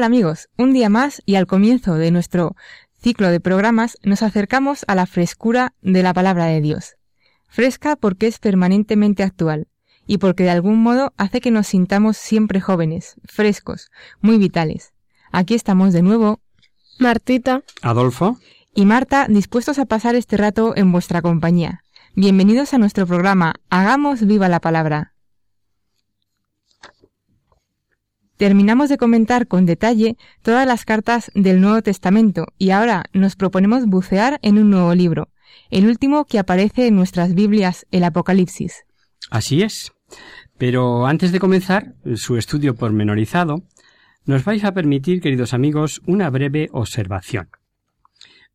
Hola amigos, un día más y al comienzo de nuestro ciclo de programas nos acercamos a la frescura de la palabra de Dios. Fresca porque es permanentemente actual y porque de algún modo hace que nos sintamos siempre jóvenes, frescos, muy vitales. Aquí estamos de nuevo Martita, Adolfo, y Marta dispuestos a pasar este rato en vuestra compañía. Bienvenidos a nuestro programa Hagamos viva la palabra. Terminamos de comentar con detalle todas las cartas del Nuevo Testamento y ahora nos proponemos bucear en un nuevo libro, el último que aparece en nuestras Biblias, el Apocalipsis. así es. Pero antes de comenzar su estudio pormenorizado, nos vais a permitir, queridos amigos, una breve observación.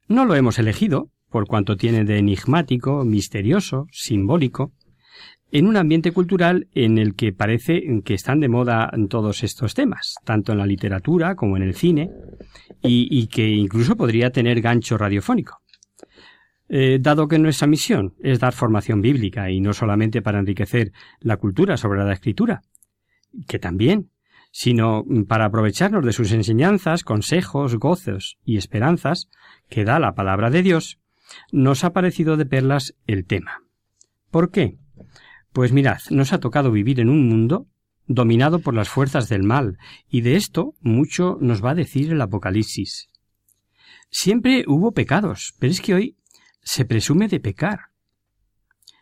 No lo hemos elegido, por cuanto tiene de enigmático, misterioso, simbólico, en un ambiente cultural en el que parece que están de moda todos estos temas, tanto en la literatura como en el cine, y, que incluso podría tener gancho radiofónico. Eh, dado que nuestra misión es dar formación bíblica y no solamente para enriquecer la cultura sobre la escritura, que también, sino para aprovecharnos de sus enseñanzas, consejos, gozos y esperanzas que da la palabra de Dios, nos ha parecido de perlas el tema. ¿Por qué? Pues mirad, nos ha tocado vivir en un mundo dominado por las fuerzas del mal, y de esto mucho nos va a decir el Apocalipsis. Siempre hubo pecados, pero es que hoy se presume de pecar.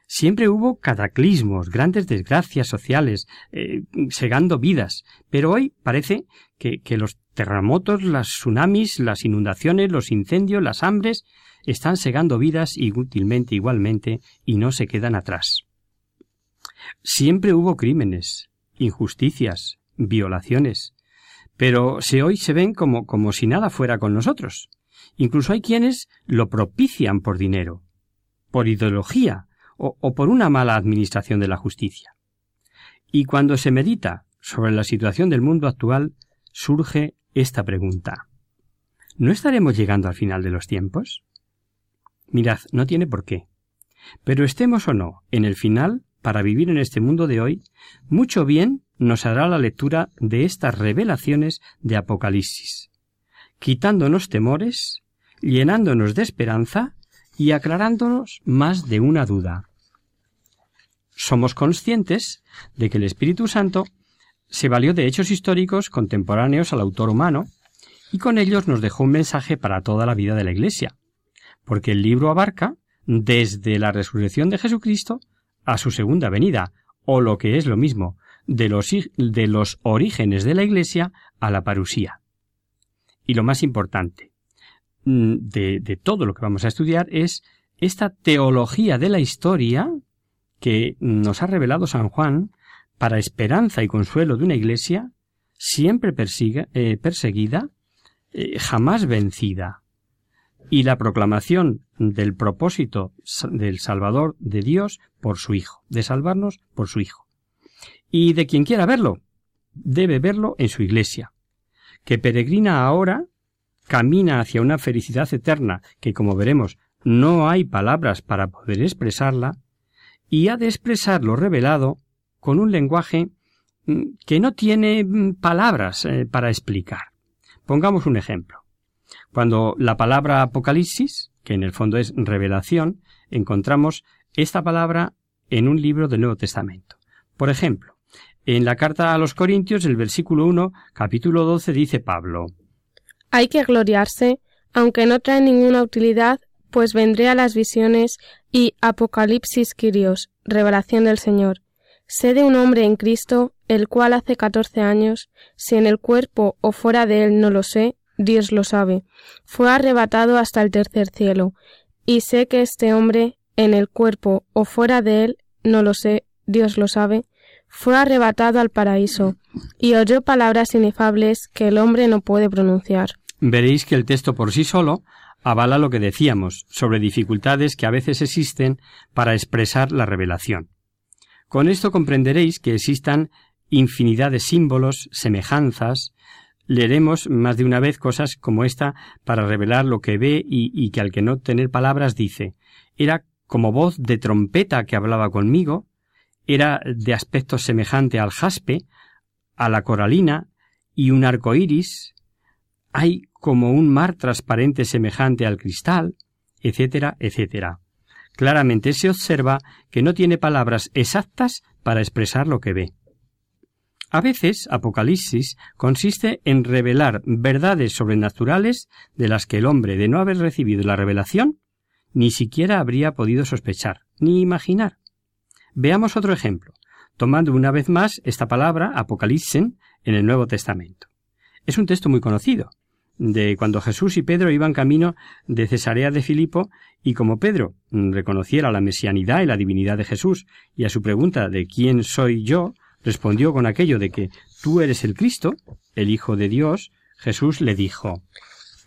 Siempre hubo cataclismos, grandes desgracias sociales, eh, segando vidas, pero hoy parece que, que los terremotos, las tsunamis, las inundaciones, los incendios, las hambres, están segando vidas inútilmente igualmente y no se quedan atrás. Siempre hubo crímenes, injusticias, violaciones, pero se hoy se ven como, como si nada fuera con nosotros. Incluso hay quienes lo propician por dinero, por ideología o, o por una mala administración de la justicia. Y cuando se medita sobre la situación del mundo actual, surge esta pregunta. ¿No estaremos llegando al final de los tiempos? Mirad, no tiene por qué. Pero estemos o no en el final, para vivir en este mundo de hoy, mucho bien nos hará la lectura de estas revelaciones de Apocalipsis, quitándonos temores, llenándonos de esperanza y aclarándonos más de una duda. Somos conscientes de que el Espíritu Santo se valió de hechos históricos contemporáneos al autor humano y con ellos nos dejó un mensaje para toda la vida de la Iglesia, porque el libro abarca desde la resurrección de Jesucristo a su segunda venida, o lo que es lo mismo, de los, de los orígenes de la Iglesia a la parusía. Y lo más importante de, de todo lo que vamos a estudiar es esta teología de la historia que nos ha revelado San Juan para esperanza y consuelo de una Iglesia siempre persiga, eh, perseguida, eh, jamás vencida y la proclamación del propósito del Salvador de Dios por su Hijo, de salvarnos por su Hijo. Y de quien quiera verlo, debe verlo en su Iglesia, que peregrina ahora, camina hacia una felicidad eterna que, como veremos, no hay palabras para poder expresarla, y ha de expresar lo revelado con un lenguaje mm, que no tiene mm, palabras eh, para explicar. Pongamos un ejemplo. Cuando la palabra Apocalipsis, que en el fondo es revelación, encontramos esta palabra en un libro del Nuevo Testamento. Por ejemplo, En la carta a los Corintios, el versículo 1, capítulo 12, dice Pablo. Hay que gloriarse, aunque no trae ninguna utilidad, pues vendré a las visiones y Apocalipsis Quirios, revelación del Señor. Sé de un hombre en Cristo, el cual hace catorce años, si en el cuerpo o fuera de él no lo sé, Dios lo sabe, fue arrebatado hasta el tercer cielo, y sé que este hombre, en el cuerpo o fuera de él, no lo sé, Dios lo sabe, fue arrebatado al paraíso, y oyó palabras inefables que el hombre no puede pronunciar. Veréis que el texto por sí solo avala lo que decíamos sobre dificultades que a veces existen para expresar la revelación. Con esto comprenderéis que existan infinidad de símbolos, semejanzas, leeremos más de una vez cosas como esta para revelar lo que ve y, y, que al que no tener palabras dice era como voz de trompeta que hablaba conmigo, era de aspecto semejante al jaspe, a la coralina y un arco iris, hay como un mar transparente semejante al cristal, etcétera, etcétera. Claramente se observa que no tiene palabras exactas para expresar lo que ve. A veces, Apocalipsis consiste en revelar verdades sobrenaturales de las que el hombre, de no haber recibido la revelación, ni siquiera habría podido sospechar, ni imaginar. Veamos otro ejemplo, tomando una vez más esta palabra, Apocalipsis, en el Nuevo Testamento. Es un texto muy conocido, de cuando Jesús y Pedro iban camino de Cesarea de Filipo, y como Pedro reconociera la mesianidad y la divinidad de Jesús, y a su pregunta de quién soy yo, respondió con aquello de que tú eres el Cristo, el Hijo de Dios, Jesús le dijo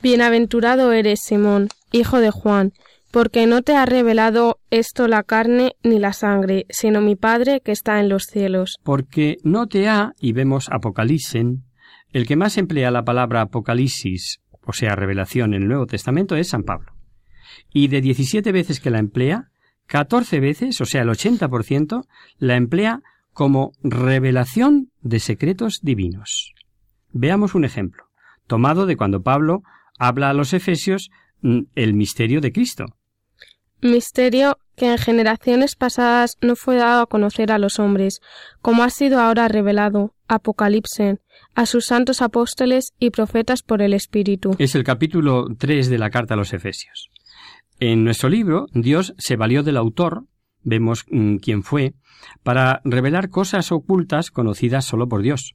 Bienaventurado eres, Simón, hijo de Juan, porque no te ha revelado esto la carne ni la sangre, sino mi Padre que está en los cielos. Porque no te ha, y vemos Apocalipsis, el que más emplea la palabra Apocalipsis, o sea, revelación en el Nuevo Testamento, es San Pablo. Y de 17 veces que la emplea, 14 veces, o sea, el 80%, la emplea como revelación de secretos divinos. Veamos un ejemplo, tomado de cuando Pablo habla a los Efesios mm, el misterio de Cristo. Misterio que en generaciones pasadas no fue dado a conocer a los hombres, como ha sido ahora revelado, Apocalipsis, a sus santos apóstoles y profetas por el Espíritu. Es el capítulo 3 de la carta a los Efesios. En nuestro libro, Dios se valió del autor, vemos mm, quién fue, para revelar cosas ocultas conocidas solo por Dios.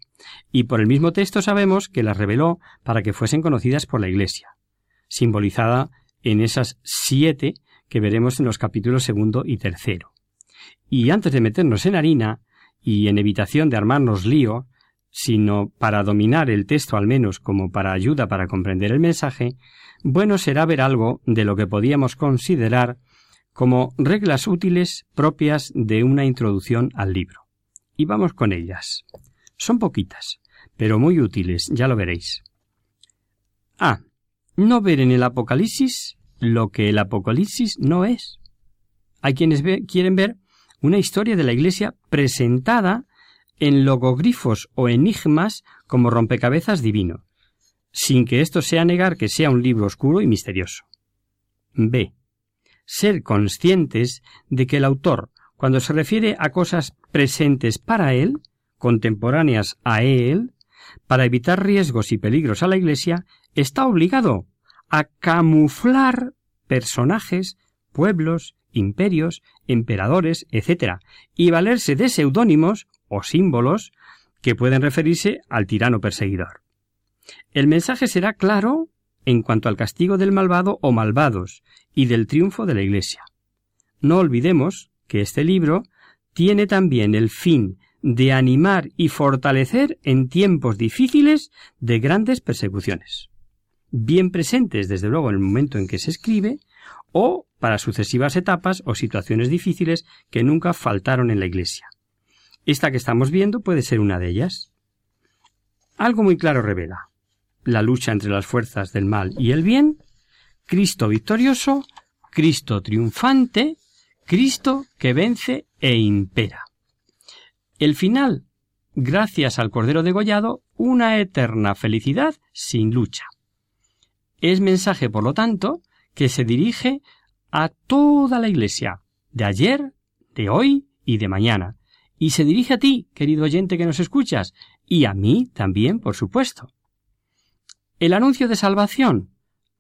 Y por el mismo texto sabemos que las reveló para que fuesen conocidas por la Iglesia, simbolizada en esas siete que veremos en los capítulos segundo y tercero. Y antes de meternos en harina, y en evitación de armarnos lío, sino para dominar el texto al menos como para ayuda para comprender el mensaje, bueno será ver algo de lo que podíamos considerar como reglas útiles propias de una introducción al libro. Y vamos con ellas. Son poquitas, pero muy útiles, ya lo veréis. A. No ver en el Apocalipsis lo que el Apocalipsis no es. Hay quienes quieren ver una historia de la Iglesia presentada en logogrifos o enigmas como rompecabezas divino, sin que esto sea negar que sea un libro oscuro y misterioso. B. Ser conscientes de que el autor, cuando se refiere a cosas presentes para él, contemporáneas a él, para evitar riesgos y peligros a la Iglesia, está obligado a camuflar personajes, pueblos, imperios, emperadores, etc., y valerse de seudónimos o símbolos que pueden referirse al tirano perseguidor. El mensaje será claro en cuanto al castigo del malvado o malvados y del triunfo de la Iglesia. No olvidemos que este libro tiene también el fin de animar y fortalecer en tiempos difíciles de grandes persecuciones bien presentes desde luego en el momento en que se escribe, o para sucesivas etapas o situaciones difíciles que nunca faltaron en la Iglesia. Esta que estamos viendo puede ser una de ellas. Algo muy claro revela la lucha entre las fuerzas del mal y el bien, Cristo victorioso, Cristo triunfante, Cristo que vence e impera. El final, gracias al Cordero degollado, una eterna felicidad sin lucha. Es mensaje, por lo tanto, que se dirige a toda la Iglesia, de ayer, de hoy y de mañana, Y se dirige a ti, querido oyente que nos escuchas, y a mí también, por supuesto. El anuncio de salvación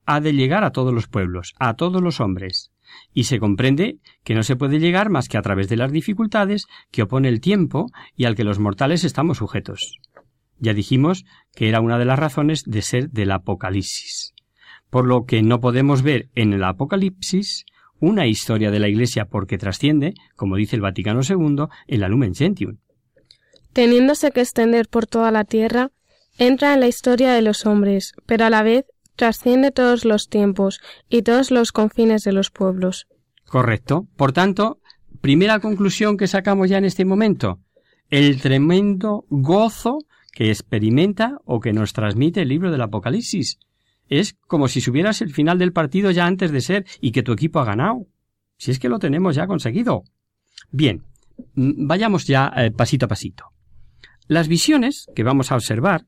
ha de llegar a todos los pueblos, a todos los hombres, y se comprende que no se puede llegar más que a través de las dificultades que opone el tiempo y al que los mortales estamos sujetos. Ya dijimos que era una de las razones de ser del Apocalipsis, por lo que no podemos ver en el Apocalipsis una historia de la Iglesia porque trasciende, como dice el Vaticano II, en la Lumen Gentium. Teniéndose que extender por toda la tierra, entra en la historia de los hombres, pero a la vez trasciende todos los tiempos y todos los confines de los pueblos. Correcto. Por tanto, primera conclusión que sacamos ya en este momento, el tremendo gozo que experimenta o que nos transmite el libro del Apocalipsis. Es como si subieras el final del partido ya antes de ser y que tu equipo ha ganado. Si es que lo tenemos ya conseguido. Bien, vayamos ya eh, pasito a pasito. Las visiones que vamos a observar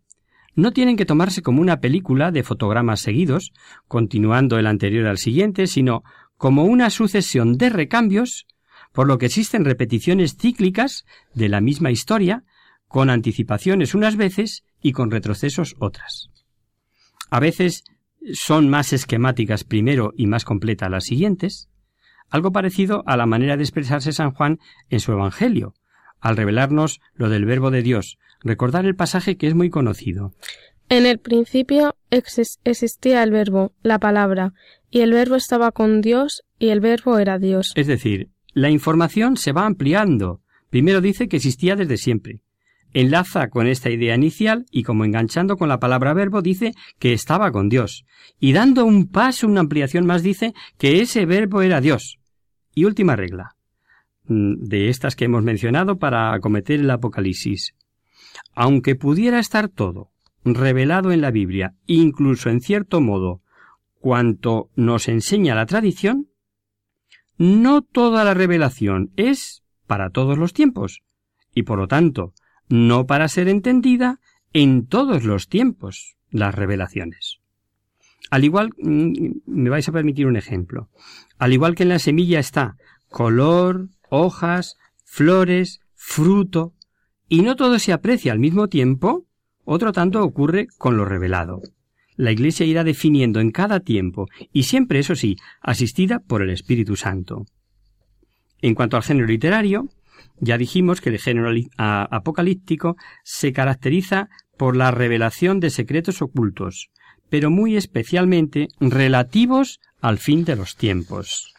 no tienen que tomarse como una película de fotogramas seguidos, continuando el anterior al siguiente, sino como una sucesión de recambios, por lo que existen repeticiones cíclicas de la misma historia, con anticipaciones unas veces y con retrocesos otras. A veces son más esquemáticas primero y más completas las siguientes, algo parecido a la manera de expresarse San Juan en su Evangelio, al revelarnos lo del Verbo de Dios, recordar el pasaje que es muy conocido. En el principio existía el Verbo, la palabra, y el Verbo estaba con Dios, y el Verbo era Dios. Es decir, la información se va ampliando. Primero dice que existía desde siempre. Enlaza con esta idea inicial y como enganchando con la palabra verbo dice que estaba con Dios. Y dando un paso, una ampliación más dice que ese verbo era Dios. Y última regla mm, de estas que hemos mencionado para acometer el Apocalipsis. Aunque pudiera estar todo revelado en la Biblia, incluso en cierto modo, cuanto nos enseña la tradición, no toda la revelación es para todos los tiempos, y por lo tanto, no para ser entendida en todos los tiempos las revelaciones. Al igual, mm, me vais a permitir un ejemplo, al igual que en la semilla está color, hojas, flores, fruto, y no todo se aprecia al mismo tiempo, otro tanto ocurre con lo revelado. La Iglesia irá definiendo en cada tiempo, y siempre, eso sí, asistida por el Espíritu Santo. En cuanto al género literario, ya dijimos que el género apocalíptico se caracteriza por la revelación de secretos ocultos, pero muy especialmente relativos al fin de los tiempos.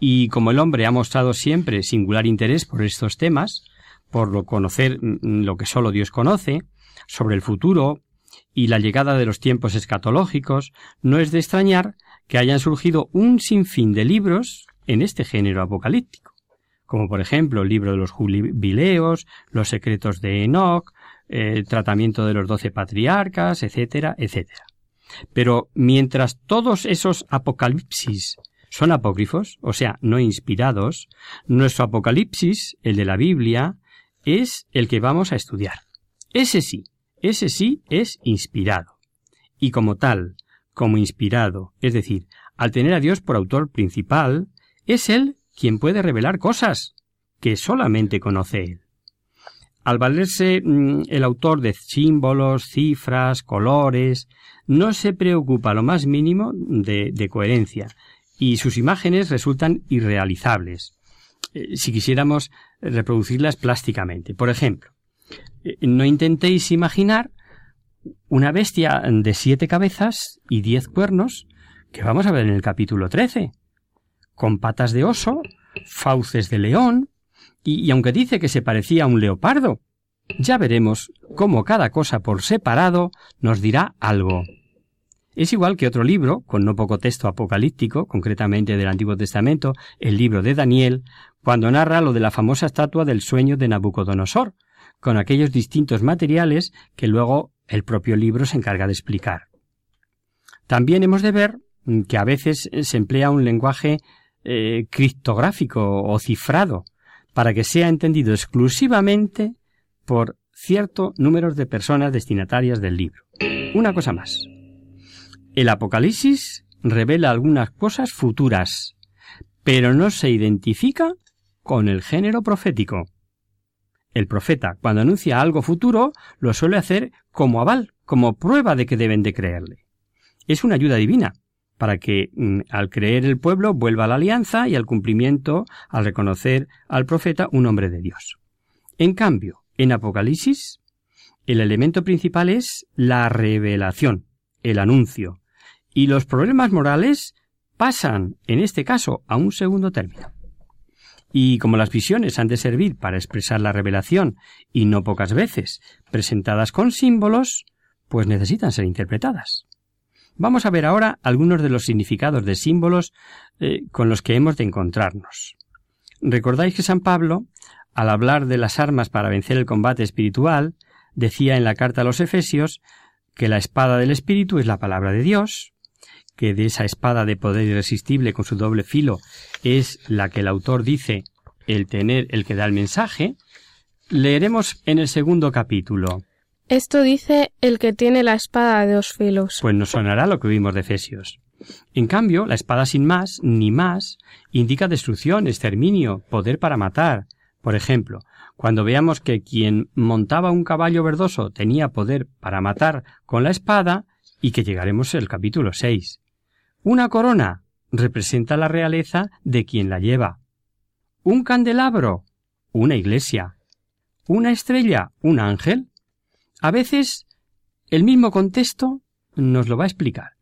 Y como el hombre ha mostrado siempre singular interés por estos temas, por conocer mm, lo que solo Dios conoce, sobre el futuro y la llegada de los tiempos escatológicos, no es de extrañar que hayan surgido un sinfín de libros en este género apocalíptico, como por ejemplo el libro de los jubileos, los secretos de Enoch, el tratamiento de los doce patriarcas, etcétera, etcétera. Pero mientras todos esos apocalipsis son apócrifos, o sea, no inspirados, nuestro apocalipsis, el de la Biblia, es el que vamos a estudiar. Ese sí, ese sí es inspirado. Y como tal, como inspirado, es decir, al tener a Dios por autor principal, es Él quien puede revelar cosas que solamente conoce Él. Al valerse mm, el autor de símbolos, cifras, colores, no se preocupa lo más mínimo de, de coherencia, y sus imágenes resultan irrealizables. Eh, si quisiéramos reproducirlas plásticamente. Por ejemplo, eh, no intentéis imaginar una bestia de siete cabezas y diez cuernos que vamos a ver en el capítulo 13, con patas de oso, fauces de león, y, y aunque dice que se parecía a un leopardo, ya veremos cómo cada cosa por separado nos dirá algo. Es igual que otro libro, con no poco texto apocalíptico, concretamente del Antiguo Testamento, el libro de Daniel, cuando narra lo de la famosa estatua del sueño de Nabucodonosor, con aquellos distintos materiales que luego el propio libro se encarga de explicar. También hemos de ver que a veces se emplea un lenguaje eh, criptográfico o cifrado para que sea entendido exclusivamente por cierto número de personas destinatarias del libro. Una cosa más. El Apocalipsis revela algunas cosas futuras, pero no se identifica con el género profético. El profeta, cuando anuncia algo futuro, lo suele hacer como aval, como prueba de que deben de creerle. Es una ayuda divina, para que mm, al creer el pueblo vuelva a la alianza y al cumplimiento al reconocer al profeta un hombre de Dios. En cambio, en Apocalipsis, el elemento principal es la revelación, el anuncio, y los problemas morales pasan, en este caso, a un segundo término. Y como las visiones han de servir para expresar la revelación, y no pocas veces presentadas con símbolos, pues necesitan ser interpretadas. Vamos a ver ahora algunos de los significados de símbolos eh, con los que hemos de encontrarnos. Recordáis que San Pablo, al hablar de las armas para vencer el combate espiritual, decía en la carta a los Efesios que la espada del Espíritu es la palabra de Dios, que de esa espada de poder irresistible con su doble filo es la que el autor dice el tener el que da el mensaje, leeremos en el segundo capítulo. Esto dice el que tiene la espada de dos filos. Pues nos sonará lo que vimos de Efesios. En cambio, la espada sin más, ni más, indica destrucción, exterminio, poder para matar. Por ejemplo, cuando veamos que quien montaba un caballo verdoso tenía poder para matar con la espada, y que llegaremos al capítulo 6. Una corona representa la realeza de quien la lleva. Un candelabro, una iglesia. Una estrella, un ángel. A veces el mismo contexto nos lo va a explicar.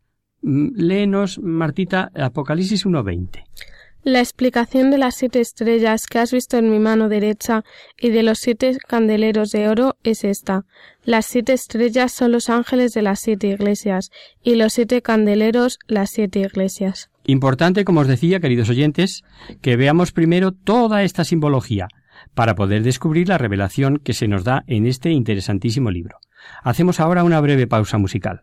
Mm, léenos, Martita, Apocalipsis 1.20. La explicación de las siete estrellas que has visto en mi mano derecha y de los siete candeleros de oro es esta. Las siete estrellas son los ángeles de las siete iglesias y los siete candeleros las siete iglesias. Importante, como os decía, queridos oyentes, que veamos primero toda esta simbología para poder descubrir la revelación que se nos da en este interesantísimo libro. Hacemos ahora una breve pausa musical.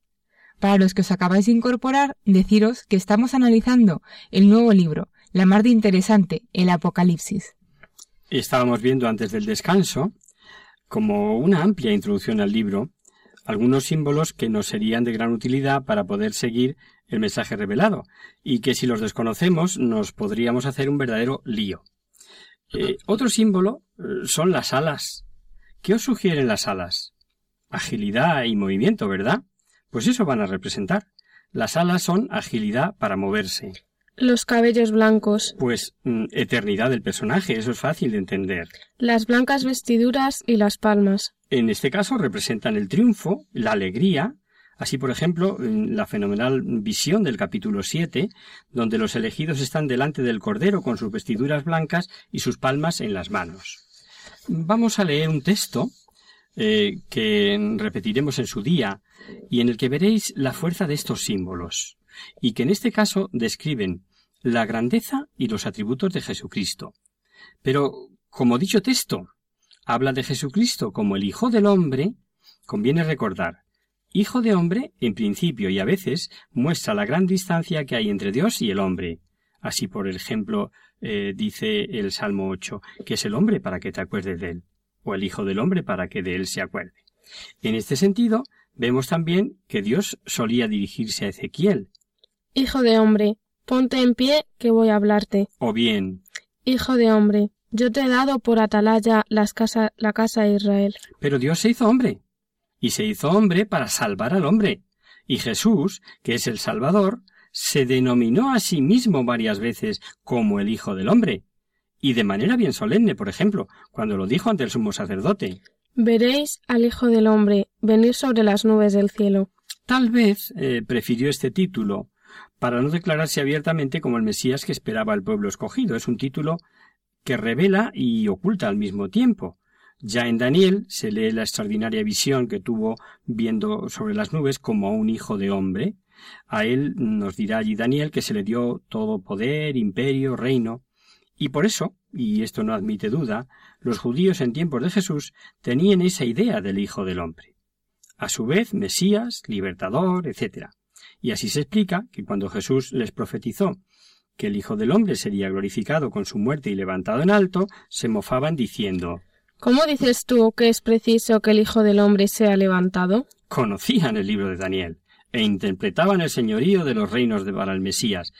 Para los que os acabáis de incorporar, deciros que estamos analizando el nuevo libro, la más de interesante, el Apocalipsis. Estábamos viendo antes del descanso, como una amplia introducción al libro, algunos símbolos que nos serían de gran utilidad para poder seguir el mensaje revelado, y que si los desconocemos nos podríamos hacer un verdadero lío. Eh, otro símbolo eh, son las alas. ¿Qué os sugieren las alas? Agilidad y movimiento, ¿verdad? Pues eso van a representar. Las alas son agilidad para moverse. Los cabellos blancos. Pues mm, eternidad del personaje, eso es fácil de entender. Las blancas vestiduras y las palmas. En este caso representan el triunfo, la alegría, Así, por ejemplo, en la fenomenal visión del capítulo 7, donde los elegidos están delante del Cordero con sus vestiduras blancas y sus palmas en las manos. Vamos a leer un texto eh, que repetiremos en su día y en el que veréis la fuerza de estos símbolos, y que en este caso describen la grandeza y los atributos de Jesucristo. Pero, como dicho texto habla de Jesucristo como el Hijo del Hombre, conviene recordar Hijo de hombre, en principio y a veces, muestra la gran distancia que hay entre Dios y el hombre. Así, por ejemplo, eh, dice el Salmo 8, que es el hombre para que te acuerdes de él, o el Hijo del hombre para que de él se acuerde. En este sentido, vemos también que Dios solía dirigirse a Ezequiel. Hijo de hombre, ponte en pie que voy a hablarte. O bien, Hijo de hombre, yo te he dado por atalaya las casa, la casa de Israel. pero Dios se hizo hombre, y se hizo hombre para salvar al hombre. Y Jesús, que es el Salvador, se denominó a sí mismo varias veces como el Hijo del Hombre, y de manera bien solemne, por ejemplo, cuando lo dijo ante el sumo sacerdote. Veréis al Hijo del hombre venir sobre las nubes del cielo. Tal vez eh, prefirió este título para no declararse abiertamente como el Mesías que esperaba el pueblo escogido. Es un título que revela y oculta al mismo tiempo. Ya en Daniel se lee la extraordinaria visión que tuvo viendo sobre las nubes como a un hijo de hombre. A él nos dirá allí Daniel que se le dio todo poder, imperio, reino. Y por eso, y esto no admite duda, los judíos en tiempos de Jesús tenían esa idea del Hijo del Hombre. A su vez, Mesías, libertador, etc. Y así se explica que cuando Jesús les profetizó que el Hijo del Hombre sería glorificado con su muerte y levantado en alto, se mofaban diciendo ¿Cómo dices tú que es preciso que el Hijo del hombre sea levantado? conocían el libro de Daniel e interpretaban el señorío de los reinos de para el Mesías,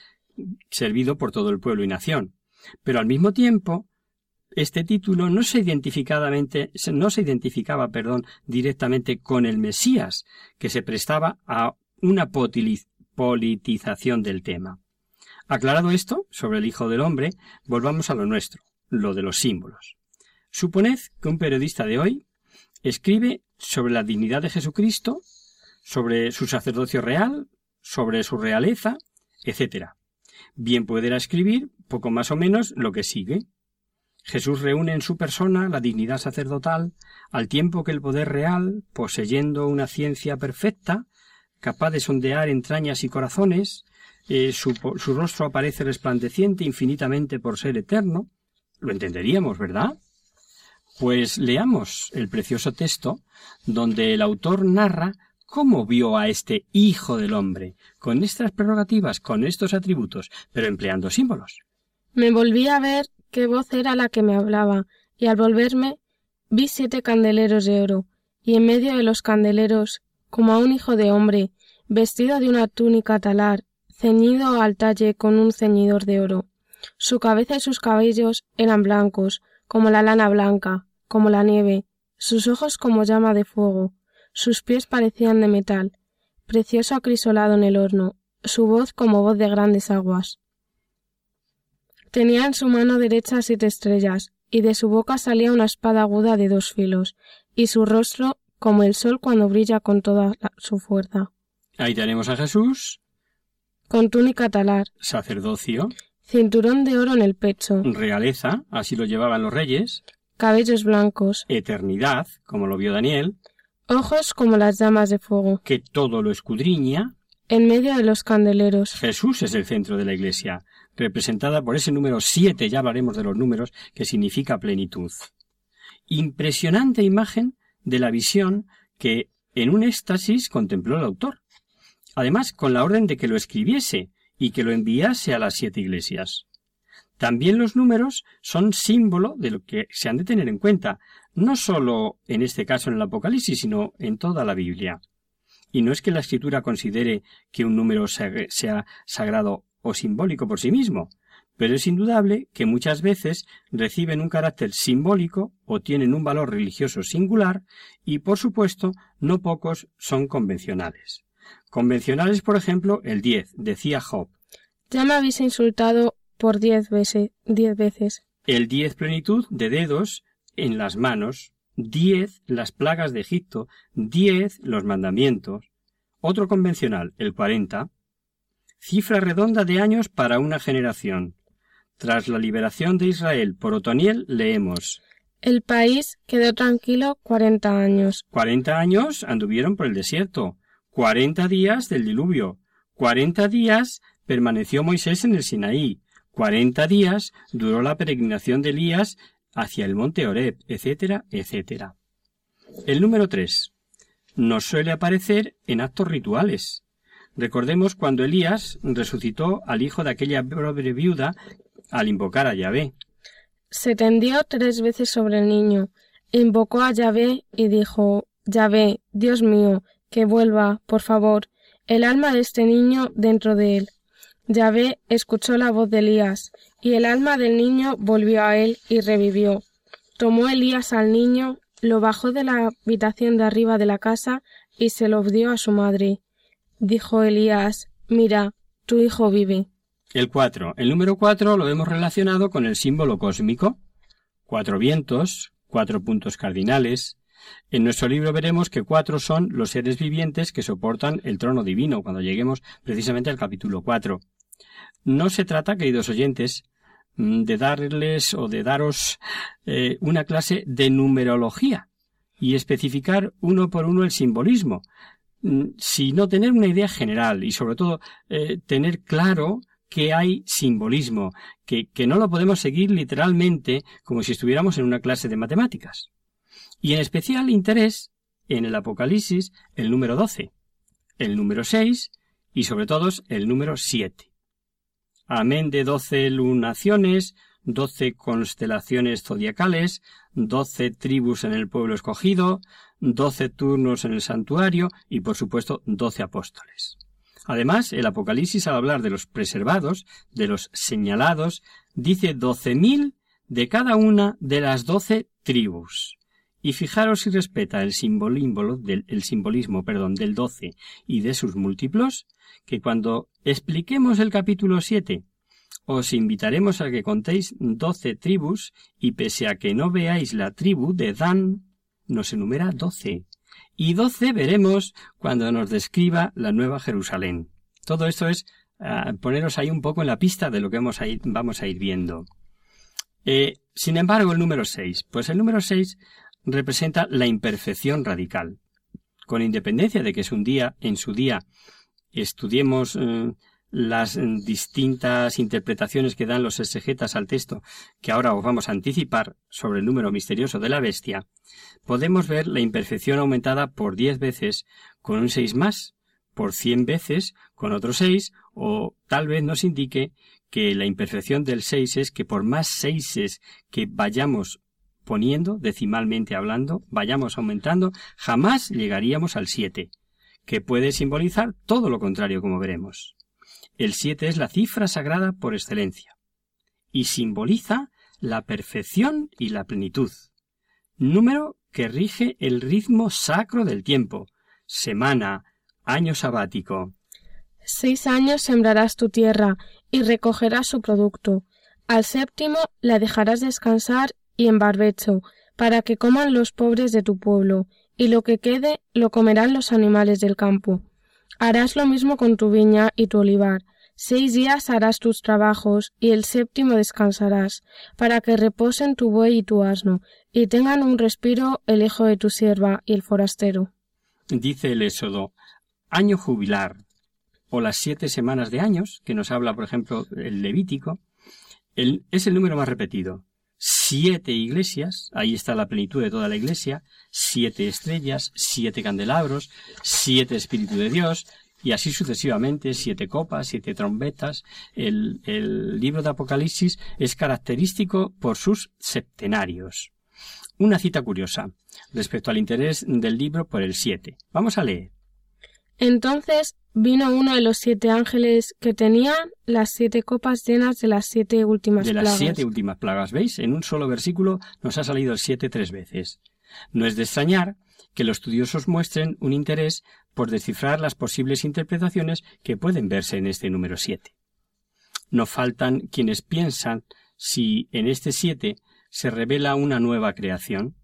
servido por todo el pueblo y nación. Pero al mismo tiempo, este título no se identificadamente, no se identificaba, perdón, directamente con el Mesías, que se prestaba a una politización del tema. Aclarado esto sobre el Hijo del Hombre, volvamos a lo nuestro, lo de los símbolos. Suponed que un periodista de hoy escribe sobre la dignidad de Jesucristo, sobre su sacerdocio real, sobre su realeza, etc. Bien pudiera escribir, poco más o menos, lo que sigue. Jesús reúne en su persona la dignidad sacerdotal, al tiempo que el poder real, poseyendo una ciencia perfecta, capaz de sondear entrañas y corazones, eh, su, rostro aparece resplandeciente infinitamente por ser eterno. Lo entenderíamos, ¿verdad? Pues leamos el precioso texto donde el autor narra cómo vio a este Hijo del Hombre, con estas prerrogativas, con estos atributos, pero empleando símbolos. Me volví a ver qué voz era la que me hablaba, y al volverme vi siete candeleros de oro, y en medio de los candeleros, como a un hijo de hombre, vestido de una túnica talar, ceñido al talle con un ceñidor de oro. Su cabeza y sus cabellos eran blancos, como la lana blanca, como la nieve, sus ojos como llama de fuego, sus pies parecían de metal, precioso acrisolado en el horno, su voz como voz de grandes aguas. Tenía en su mano derecha siete estrellas, y de su boca salía una espada aguda de dos filos, y su rostro como el sol cuando brilla con toda la- su fuerza. Ahí tenemos a Jesús, Con túnica talar, sacerdocio, cinturón de oro en el pecho, realeza, así lo llevaban los reyes, cabellos blancos, eternidad, como lo vio Daniel, ojos como las llamas de fuego, que todo lo escudriña, en medio de los candeleros, Jesús es el centro de la Iglesia, representada por ese número siete, ya hablaremos de los números, que significa plenitud. Impresionante imagen de la visión que en un éxtasis contempló el autor. Además, con la orden de que lo escribiese y que lo enviase a las siete iglesias. También los números son símbolo de lo que se han de tener en cuenta, no sólo en este caso en el Apocalipsis, sino en toda la Biblia. Y no es que la escritura considere que un número sea sagrado o simbólico por sí mismo, pero es indudable que muchas veces reciben un carácter simbólico o tienen un valor religioso singular y, por supuesto, no pocos son convencionales. Convencionales, por ejemplo, el 10, decía Job. Ya me habéis insultado por diez veces. Diez veces. El 10 plenitud de dedos en las manos, 10 las plagas de Egipto, 10 los mandamientos. Otro convencional, el 40, cifra redonda de años para una generación. Tras la liberación de Israel por Otoniel, leemos El país quedó tranquilo cuarenta años. Cuarenta años anduvieron por el desierto, cuarenta días del diluvio, cuarenta días permaneció Moisés en el Sinaí, cuarenta días duró la peregrinación de Elías hacia el monte Horeb, etcétera, etcétera. El número tres nos suele aparecer en actos rituales. Recordemos cuando Elías resucitó al hijo de aquella pobre viuda al invocar a Yahvé. Se tendió tres veces sobre el niño, invocó a Yahvé y dijo Yahvé, Dios mío, que vuelva, por favor, el alma de este niño dentro de él. Yahvé escuchó la voz de Elías, y el alma del niño volvió a él y revivió. Tomó Elías al niño, lo bajó de la habitación de arriba de la casa y se lo dio a su madre. Dijo Elías Mira, tu hijo vive. El 4. El número 4 lo hemos relacionado con el símbolo cósmico. Cuatro vientos, cuatro puntos cardinales. En nuestro libro veremos que cuatro son los seres vivientes que soportan el trono divino cuando lleguemos precisamente al capítulo 4. No se trata, queridos oyentes, de darles o de daros eh, una clase de numerología y especificar uno por uno el simbolismo, mm, sino tener una idea general y sobre todo eh, tener claro que hay simbolismo, que, que no lo podemos seguir literalmente como si estuviéramos en una clase de matemáticas. Y en especial interés en el Apocalipsis el número 12, el número 6 y sobre todo el número 7. Amén de doce lunaciones, doce constelaciones zodiacales, doce tribus en el pueblo escogido, doce turnos en el santuario y por supuesto doce apóstoles. Además, el Apocalipsis al hablar de los preservados, de los señalados, dice doce mil de cada una de las doce tribus. Y fijaros si respeta el simbolismo del, el simbolismo, perdón, del doce y de sus múltiplos, que cuando expliquemos el capítulo siete, os invitaremos a que contéis doce tribus, y pese a que no veáis la tribu de Dan, nos enumera doce y doce veremos cuando nos describa la Nueva Jerusalén. Todo esto es ah, poneros ahí un poco en la pista de lo que vamos a ir, vamos a ir viendo. Eh, sin embargo, el número seis, pues el número seis representa la imperfección radical. Con independencia de que es un día, en su día, estudiemos eh, las distintas interpretaciones que dan los exegetas al texto, que ahora os vamos a anticipar sobre el número misterioso de la bestia, podemos ver la imperfección aumentada por diez veces con un seis más, por cien veces con otro seis, o tal vez nos indique que la imperfección del seis es que por más seises que vayamos poniendo, decimalmente hablando, vayamos aumentando, jamás llegaríamos al siete, que puede simbolizar todo lo contrario como veremos. El siete es la cifra sagrada por excelencia y simboliza la perfección y la plenitud. Número que rige el ritmo sacro del tiempo, semana, año sabático. Seis años sembrarás tu tierra y recogerás su producto. Al séptimo la dejarás descansar y en barbecho, para que coman los pobres de tu pueblo, y lo que quede lo comerán los animales del campo. Harás lo mismo con tu viña y tu olivar. Seis días harás tus trabajos, y el séptimo descansarás, para que reposen tu buey y tu asno, y tengan un respiro el hijo de tu sierva y el forastero. Dice el Éxodo, año jubilar, o las siete semanas de años, que nos habla, por ejemplo, el Levítico, es el número más repetido siete iglesias, ahí está la plenitud de toda la iglesia, siete estrellas, siete candelabros, siete Espíritu de Dios, y así sucesivamente, siete copas, siete trompetas. El, el libro de Apocalipsis es característico por sus septenarios. Una cita curiosa respecto al interés del libro por el siete. Vamos a leer. Entonces vino uno de los siete ángeles que tenían las siete copas llenas de las siete últimas de plagas. las siete últimas plagas. ¿Veis? En un solo versículo nos ha salido el siete tres veces. No es de extrañar que los estudiosos muestren un interés por descifrar las posibles interpretaciones que pueden verse en este número siete. No faltan quienes piensan si en este siete se revela una nueva creación,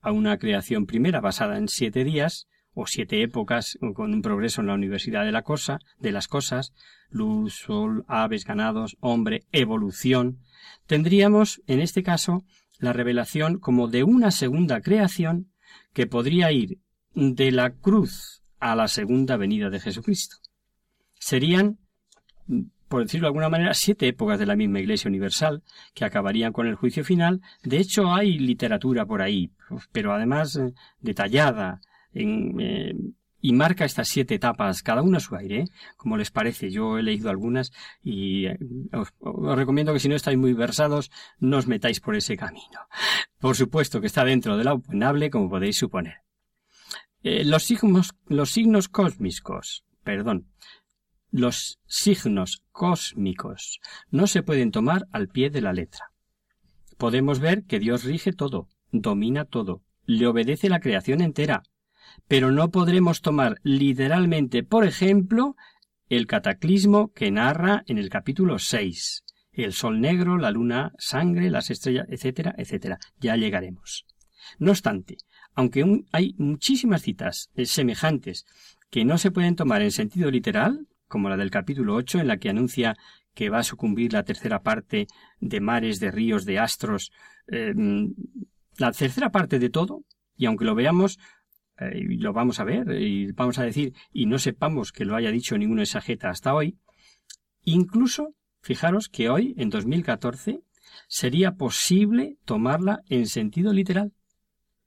a una creación primera basada en siete días, o siete épocas con un progreso en la universidad de la cosa, de las cosas, luz, sol, aves, ganados, hombre, evolución, tendríamos, en este caso, la revelación como de una segunda creación que podría ir de la cruz a la segunda venida de Jesucristo. Serían, por decirlo de alguna manera, siete épocas de la misma Iglesia Universal que acabarían con el juicio final. De hecho, hay literatura por ahí, pero además eh, detallada, en, eh, y marca estas siete etapas, cada una a su aire, ¿eh? como les parece. Yo he leído algunas y eh, os, recomiendo que si no estáis muy versados, no os metáis por ese camino. Por supuesto que está dentro de la opinable, como podéis suponer. Los, signos, los signos cósmicos, perdón, los signos cósmicos no se pueden tomar al pie de la letra. Podemos ver que Dios rige todo, domina todo, le obedece la creación entera, pero no podremos tomar literalmente, por ejemplo, el cataclismo que narra en el capítulo 6, el sol negro, la luna sangre, las estrellas, etcétera, etcétera. Ya llegaremos. No obstante, aunque un, hay muchísimas citas eh, semejantes que no se pueden tomar en sentido literal, como la del capítulo 8, en la que anuncia que va a sucumbir la tercera parte de mares, de ríos, de astros, eh, la tercera parte de todo, y aunque lo veamos y lo vamos a ver y vamos a decir y no sepamos que lo haya dicho ninguno exageta hasta hoy, incluso fijaros que hoy, en 2014, sería posible tomarla en sentido literal.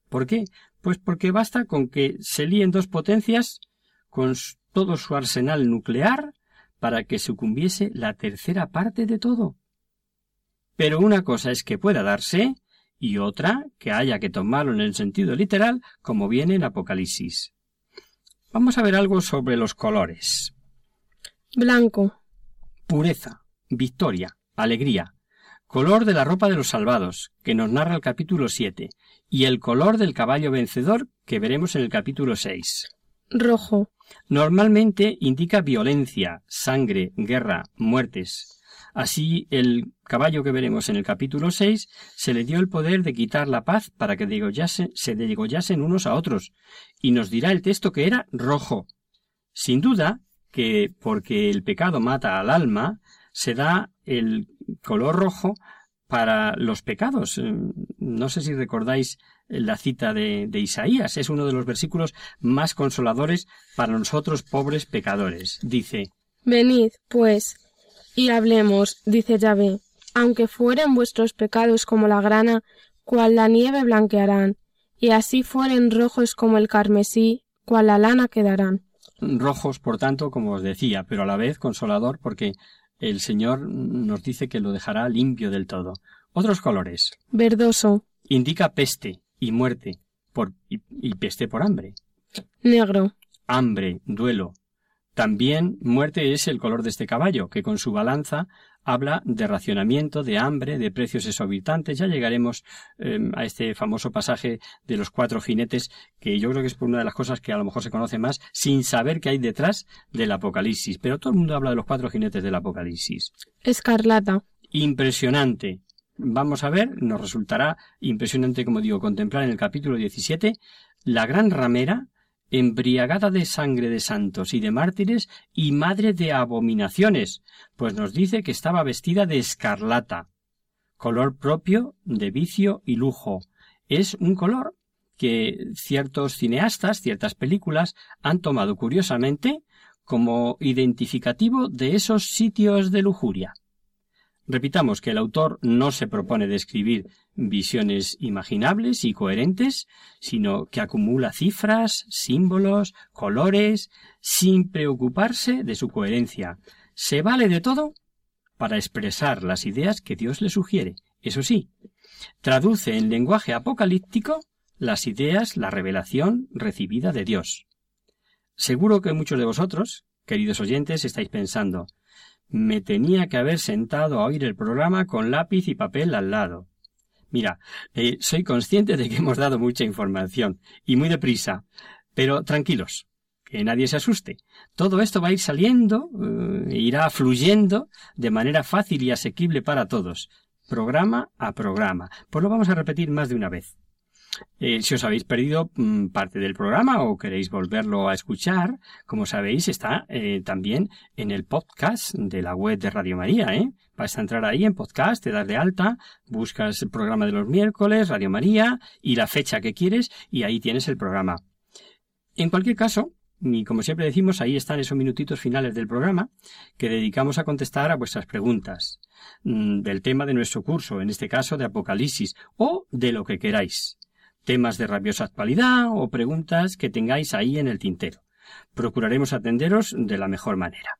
¿Por qué? Pues porque basta con que se líen dos potencias con todo su arsenal nuclear para que sucumbiese la tercera parte de todo. Pero una cosa es que pueda darse y otra que haya que tomarlo en el sentido literal como viene en Apocalipsis. Vamos a ver algo sobre los colores. Blanco. Pureza, victoria, alegría. Color de la ropa de los salvados, que nos narra el capítulo 7, y el color del caballo vencedor, que veremos en el capítulo 6. Rojo. Normalmente indica violencia, sangre, guerra, muertes. Así, el caballo que veremos en el capítulo 6 se le dio el poder de quitar la paz para que se degollasen unos a otros, y nos dirá el texto que era rojo. Sin duda que porque el pecado mata al alma, se da el color rojo para los pecados. No sé si recordáis la cita de, Isaías. Es uno de los versículos más consoladores para nosotros pobres pecadores. Dice Venid, pues, y hablemos, dice Yahvé, aunque fueren vuestros pecados como la grana, cual la nieve blanquearán, y así fueren rojos como el carmesí, cual la lana quedarán. Rojos, por tanto, como os decía, pero a la vez consolador porque el Señor nos dice que lo dejará limpio del todo. Otros colores. Verdoso. Indica peste y muerte por, y, y peste por hambre. Negro. Hambre, duelo. También muerte es el color de este caballo, que con su balanza habla de racionamiento, de hambre, de precios exorbitantes. Ya llegaremos eh, a este famoso pasaje de los cuatro jinetes, que yo creo que es por una de las cosas que a lo mejor se conoce más sin saber qué hay detrás del Apocalipsis. Pero todo el mundo habla de los cuatro jinetes del Apocalipsis. Escarlata. Impresionante. Vamos a ver, nos resultará impresionante, como digo, contemplar en el capítulo 17 la gran ramera embriagada de sangre de santos y de mártires y madre de abominaciones, pues nos dice que estaba vestida de escarlata, color propio de vicio y lujo. Es un color que ciertos cineastas, ciertas películas, han tomado curiosamente como identificativo de esos sitios de lujuria. Repitamos que el autor no se propone describir visiones imaginables y coherentes, sino que acumula cifras, símbolos, colores, sin preocuparse de su coherencia. Se vale de todo para expresar las ideas que Dios le sugiere. Eso sí, traduce en lenguaje apocalíptico las ideas, la revelación recibida de Dios. Seguro que muchos de vosotros, queridos oyentes, estáis pensando me tenía que haber sentado a oír el programa con lápiz y papel al lado. Mira, eh, soy consciente de que hemos dado mucha información y muy deprisa, pero tranquilos, que nadie se asuste. Todo esto va a ir saliendo, e irá fluyendo de manera fácil y asequible para todos, programa a programa. Pues lo vamos a repetir más de una vez. Eh, si os habéis perdido mm, parte del programa o queréis volverlo a escuchar, como sabéis, está eh, también en el podcast de la web de Radio María. ¿eh? Vas a entrar ahí en podcast, te das de alta, buscas el programa de los miércoles, Radio María, y la fecha que quieres, y ahí tienes el programa. En cualquier caso, y como siempre decimos, ahí están esos minutitos finales del programa que dedicamos a contestar a vuestras preguntas mm, del tema de nuestro curso, en este caso de Apocalipsis, o de lo que queráis temas de rabiosa actualidad o preguntas que tengáis ahí en el tintero. Procuraremos atenderos de la mejor manera.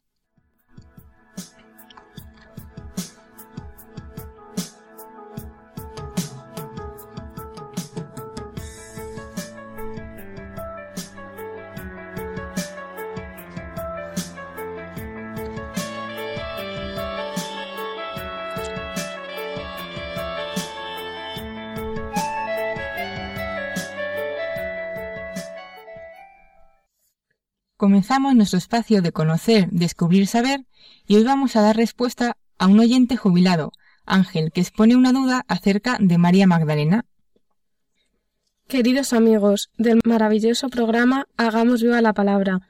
Comenzamos nuestro espacio de conocer, descubrir, saber y hoy vamos a dar respuesta a un oyente jubilado, Ángel, que expone una duda acerca de María Magdalena. Queridos amigos del maravilloso programa Hagamos viva la palabra.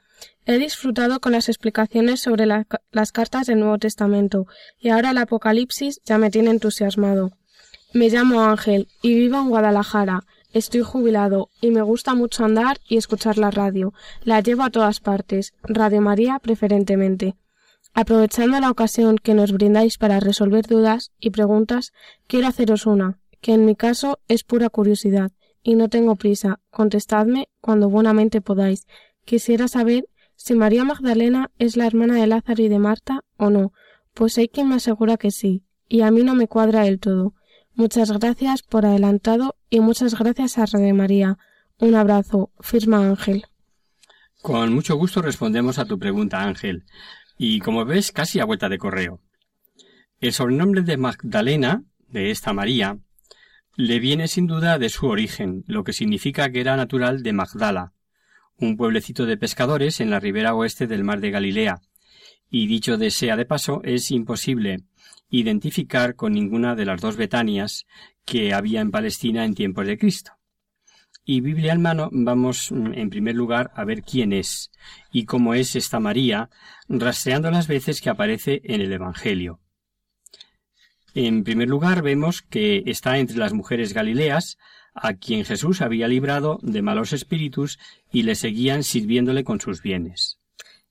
He disfrutado con las explicaciones sobre las cartas del Nuevo Testamento y ahora el Apocalipsis ya me tiene entusiasmado. Me llamo Ángel y vivo en Guadalajara Estoy jubilado y me gusta mucho andar y escuchar la radio. La llevo a todas partes, Radio María preferentemente. Aprovechando la ocasión que nos brindáis para resolver dudas y preguntas, quiero haceros una, que en mi caso es pura curiosidad, y no tengo prisa. Contestadme cuando buenamente podáis. Quisiera saber si María Magdalena es la hermana de Lázaro y de Marta o no, pues hay quien me asegura que sí, y a mí no me cuadra del todo. Muchas gracias por adelantado y muchas gracias a Radio María. Un abrazo. Firma Ángel. Con mucho gusto respondemos a tu pregunta, Ángel. Y como ves, casi a vuelta de correo. El sobrenombre de Magdalena, de esta María, le viene sin duda de su origen, lo que significa que era natural de Magdala, un pueblecito de pescadores en la ribera oeste del mar de Galilea. Y dicho de sea de paso, es imposible identificar con ninguna de las dos Betanias que había en Palestina en tiempos de Cristo. Y Biblia en mano vamos mm, en primer lugar a ver quién es y cómo es esta María, rastreando las veces que aparece en el Evangelio. En primer lugar vemos que está entre las mujeres galileas, a quien Jesús había librado de malos espíritus y le seguían sirviéndole con sus bienes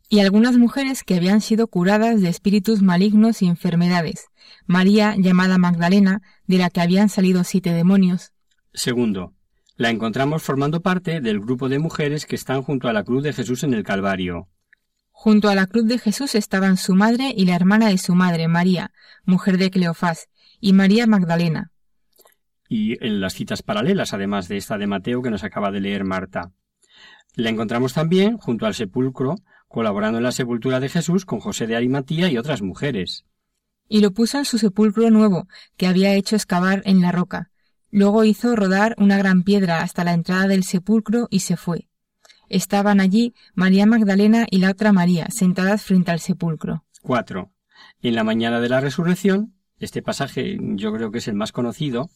y algunas mujeres que habían sido curadas de espíritus malignos y enfermedades, María llamada Magdalena, de la que habían salido siete demonios. Segundo, la encontramos formando parte del grupo de mujeres que están junto a la cruz de Jesús en el Calvario. Junto a la cruz de Jesús estaban su madre y la hermana de su madre, María, mujer de Cleofás, y María Magdalena. Y en las citas paralelas, además de esta de Mateo que nos acaba de leer Marta. La encontramos también junto al sepulcro colaborando en la sepultura de Jesús con José de Arimatía y otras mujeres. Y lo puso en su sepulcro nuevo, que había hecho excavar en la roca. Luego hizo rodar una gran piedra hasta la entrada del sepulcro y se fue. Estaban allí María Magdalena y la otra María, sentadas frente al sepulcro. 4. En la mañana de la resurrección, este pasaje yo creo que es el más conocido,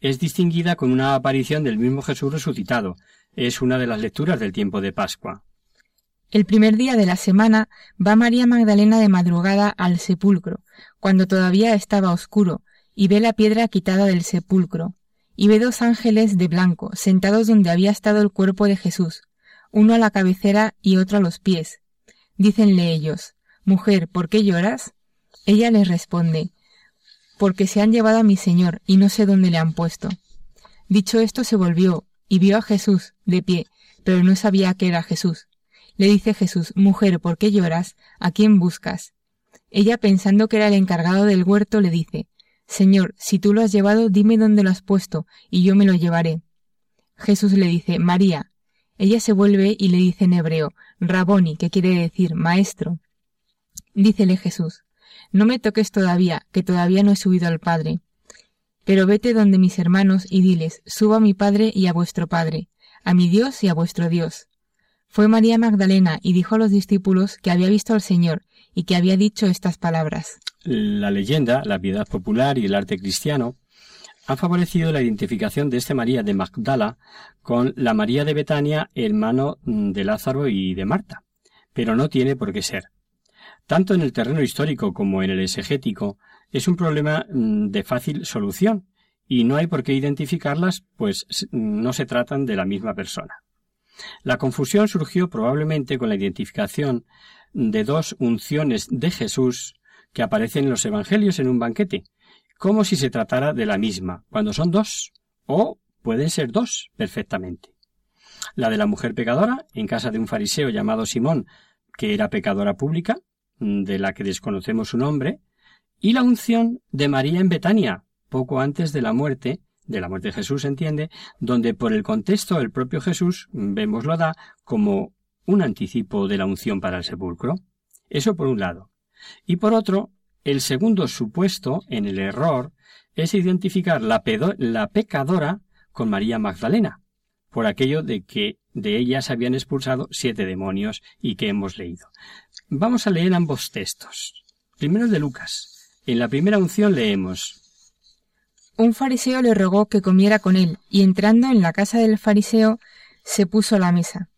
es distinguida con una aparición del mismo Jesús resucitado. Es una de las lecturas del tiempo de Pascua. El primer día de la semana va María Magdalena de madrugada al sepulcro, cuando todavía estaba oscuro, y ve la piedra quitada del sepulcro, y ve dos ángeles de blanco sentados donde había estado el cuerpo de Jesús, uno a la cabecera y otro a los pies. Dícenle ellos, Mujer, ¿por qué lloras? Ella les responde, porque se han llevado a mi Señor y no sé dónde le han puesto. Dicho esto se volvió y vio a Jesús de pie, pero no sabía que era Jesús. Le dice Jesús, Mujer, ¿por qué lloras? ¿A quién buscas? Ella, pensando que era el encargado del huerto, le dice, Señor, si tú lo has llevado, dime dónde lo has puesto, y yo me lo llevaré. Jesús le dice, María. Ella se vuelve y le dice en hebreo, Raboni, que quiere decir maestro. Dícele Jesús, No me toques todavía, que todavía no he subido al Padre. Pero vete donde mis hermanos y diles, subo a mi Padre y a vuestro Padre, a mi Dios y a vuestro Dios. Fue María Magdalena y dijo a los discípulos que había visto al Señor y que había dicho estas palabras. La leyenda, la piedad popular y el arte cristiano han favorecido la identificación de este María de Magdala con la María de Betania, hermano de Lázaro y de Marta. Pero no tiene por qué ser. Tanto en el terreno histórico como en el exegético, es un problema mm, de fácil solución y no hay por qué identificarlas, pues no se tratan de la misma persona. La confusión surgió probablemente con la identificación de dos unciones de Jesús que aparecen en los Evangelios en un banquete, como si se tratara de la misma, cuando son dos, o pueden ser dos perfectamente. La de la mujer pecadora, en casa de un fariseo llamado Simón, que era pecadora pública, de la que desconocemos su nombre, y la unción de María en Betania, poco antes de la muerte, de la muerte de Jesús, entiende, donde por el contexto el propio Jesús, vemos lo da como un anticipo de la unción para el sepulcro. Eso por un lado. Y por otro, el segundo supuesto en el error es identificar la, la pecadora con María Magdalena, por aquello de que de ella se habían expulsado siete demonios y que hemos leído. Vamos a leer ambos textos. Primero de Lucas, en la primera unción leemos Un fariseo le rogó que comiera con él, y entrando en la casa del fariseo, se puso a la mesa.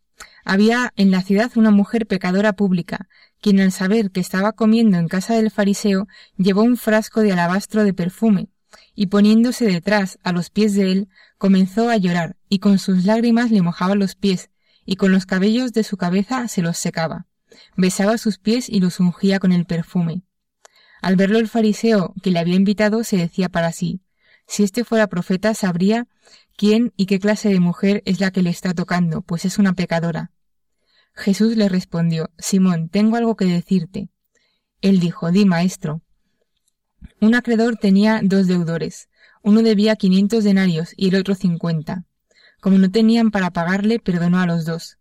Había en la ciudad una mujer pecadora pública, quien al saber que estaba comiendo en casa del fariseo, llevó un frasco de alabastro de perfume, y poniéndose detrás a los pies de él, comenzó a llorar, y con sus lágrimas le mojaba los pies, y con los cabellos de su cabeza se los secaba. Besaba sus pies y los ungía con el perfume. Al verlo el fariseo que le había invitado se decía para sí si éste fuera profeta sabría quién y qué clase de mujer es la que le está tocando, pues es una pecadora. Jesús le respondió Simón, tengo algo que decirte. Él dijo Di, maestro. Un acreedor tenía dos deudores. Uno debía quinientos denarios y el otro cincuenta. Como no tenían para pagarle, perdonó a los dos.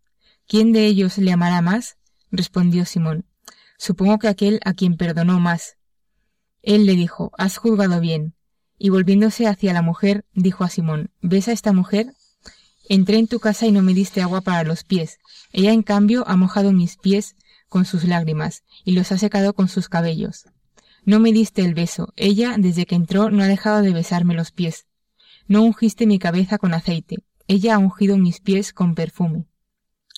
¿Quién de ellos le amará más? respondió Simón. Supongo que aquel a quien perdonó más. Él le dijo, Has juzgado bien. Y volviéndose hacia la mujer, dijo a Simón, ¿Ves a esta mujer? Entré en tu casa y no me diste agua para los pies. Ella, en cambio, ha mojado mis pies con sus lágrimas, y los ha secado con sus cabellos. No me diste el beso. Ella, desde que entró, no ha dejado de besarme los pies. No ungiste mi cabeza con aceite. Ella ha ungido mis pies con perfume.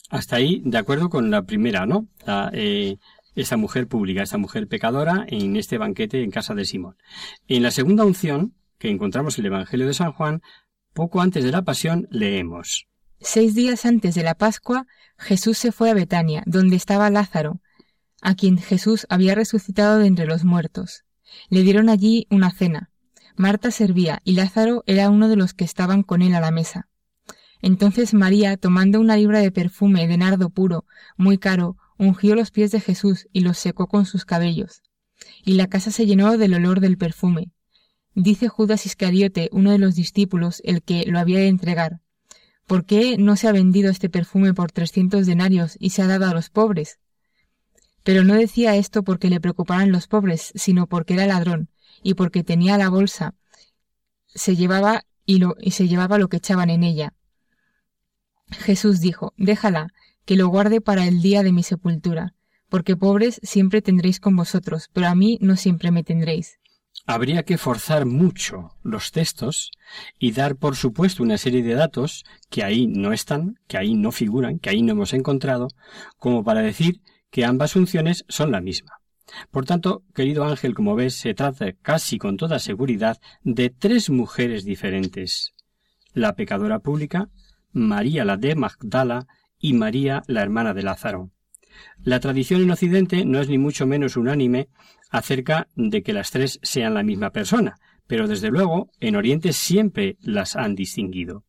Hasta ahí, de acuerdo con la primera, ¿no? Eh, esta mujer pública, esta mujer pecadora en este banquete en casa de Simón. En la segunda unción, que encontramos en el Evangelio de San Juan, poco antes de la pasión, leemos. Seis días antes de la Pascua, Jesús se fue a Betania, donde estaba Lázaro, a quien Jesús había resucitado de entre los muertos. Le dieron allí una cena. Marta servía y Lázaro era uno de los que estaban con él a la mesa. Entonces María, tomando una libra de perfume de nardo puro, muy caro, ungió los pies de Jesús y los secó con sus cabellos. Y la casa se llenó del olor del perfume. Dice Judas Iscariote, uno de los discípulos, el que lo había de entregar. ¿Por qué no se ha vendido este perfume por trescientos denarios y se ha dado a los pobres? Pero no decía esto porque le preocuparan los pobres, sino porque era ladrón, y porque tenía la bolsa, se llevaba y, y se llevaba lo que echaban en ella. Jesús dijo, Déjala, que lo guarde para el día de mi sepultura, porque pobres siempre tendréis con vosotros, pero a mí no siempre me tendréis. Habría que forzar mucho los textos y dar por supuesto una serie de datos que ahí no están, que ahí no figuran, que ahí no hemos encontrado, como para decir que ambas funciones son la misma. Por tanto, querido Ángel, como ves, se trata casi con toda seguridad de tres mujeres diferentes. La pecadora pública, María la de Magdala y María, la hermana de Lázaro. La tradición en Occidente no es ni mucho menos unánime acerca de que las tres sean la misma persona, pero desde luego en Oriente siempre las han distinguido.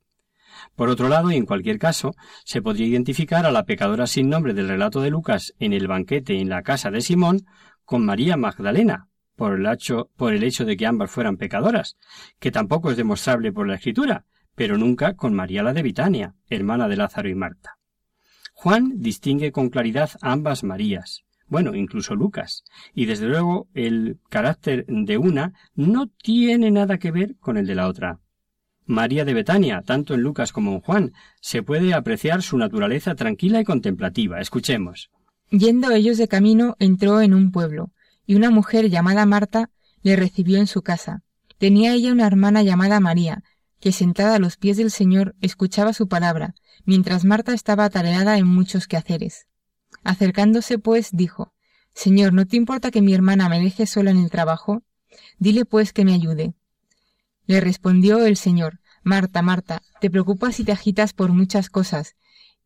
Por otro lado, y en cualquier caso, se podría identificar a la pecadora sin nombre del relato de Lucas en el banquete en la casa de Simón con María Magdalena, por el, hecho, por el hecho de que ambas fueran pecadoras, que tampoco es demostrable por la Escritura, pero nunca con María la de Vitania, hermana de Lázaro y Marta. Juan distingue con claridad ambas Marías, bueno, incluso Lucas, y desde luego el carácter de una no tiene nada que ver con el de la otra. María de Betania, tanto en Lucas como en Juan, se puede apreciar su naturaleza tranquila y contemplativa. Escuchemos. Yendo ellos de camino, entró en un pueblo, y una mujer llamada Marta le recibió en su casa. Tenía ella una hermana llamada María, que sentada a los pies del Señor escuchaba su palabra, mientras Marta estaba atareada en muchos quehaceres. Acercándose, pues, dijo Señor, ¿no te importa que mi hermana me deje sola en el trabajo? Dile, pues, que me ayude. Le respondió el Señor Marta, Marta, te preocupas y te agitas por muchas cosas,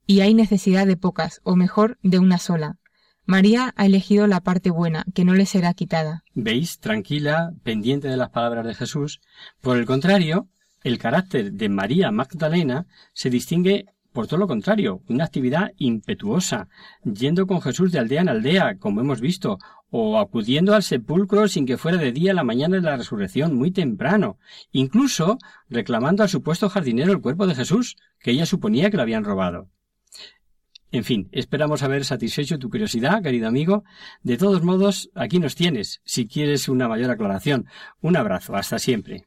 y hay necesidad de pocas, o mejor, de una sola. María ha elegido la parte buena, que no le será quitada. ¿Veis? Tranquila, pendiente de las palabras de Jesús. Por el contrario, el carácter de María Magdalena se distingue por todo lo contrario, una actividad impetuosa, yendo con Jesús de aldea en aldea, como hemos visto, o acudiendo al sepulcro sin que fuera de día la mañana de la resurrección, muy temprano, incluso reclamando al supuesto jardinero el cuerpo de Jesús, que ella suponía que lo habían robado. En fin, esperamos haber satisfecho tu curiosidad, querido amigo. De todos modos, aquí nos tienes, si quieres una mayor aclaración. Un abrazo, hasta siempre.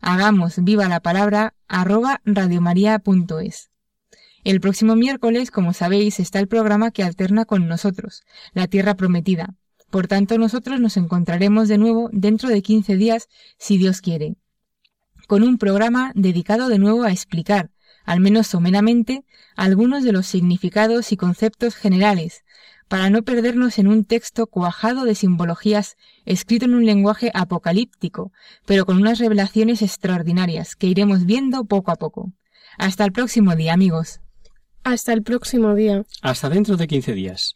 hagamos viva la palabra arroba radiomaria.es. El próximo miércoles, como sabéis, está el programa que alterna con nosotros, La Tierra Prometida. Por tanto, nosotros nos encontraremos de nuevo dentro de 15 días, si Dios quiere, con un programa dedicado de nuevo a explicar, al menos someramente, algunos de los significados y conceptos generales, para no perdernos en un texto cuajado de simbologías escrito en un lenguaje apocalíptico, pero con unas revelaciones extraordinarias que iremos viendo poco a poco. Hasta el próximo día, amigos. Hasta el próximo día. Hasta dentro de 15 días.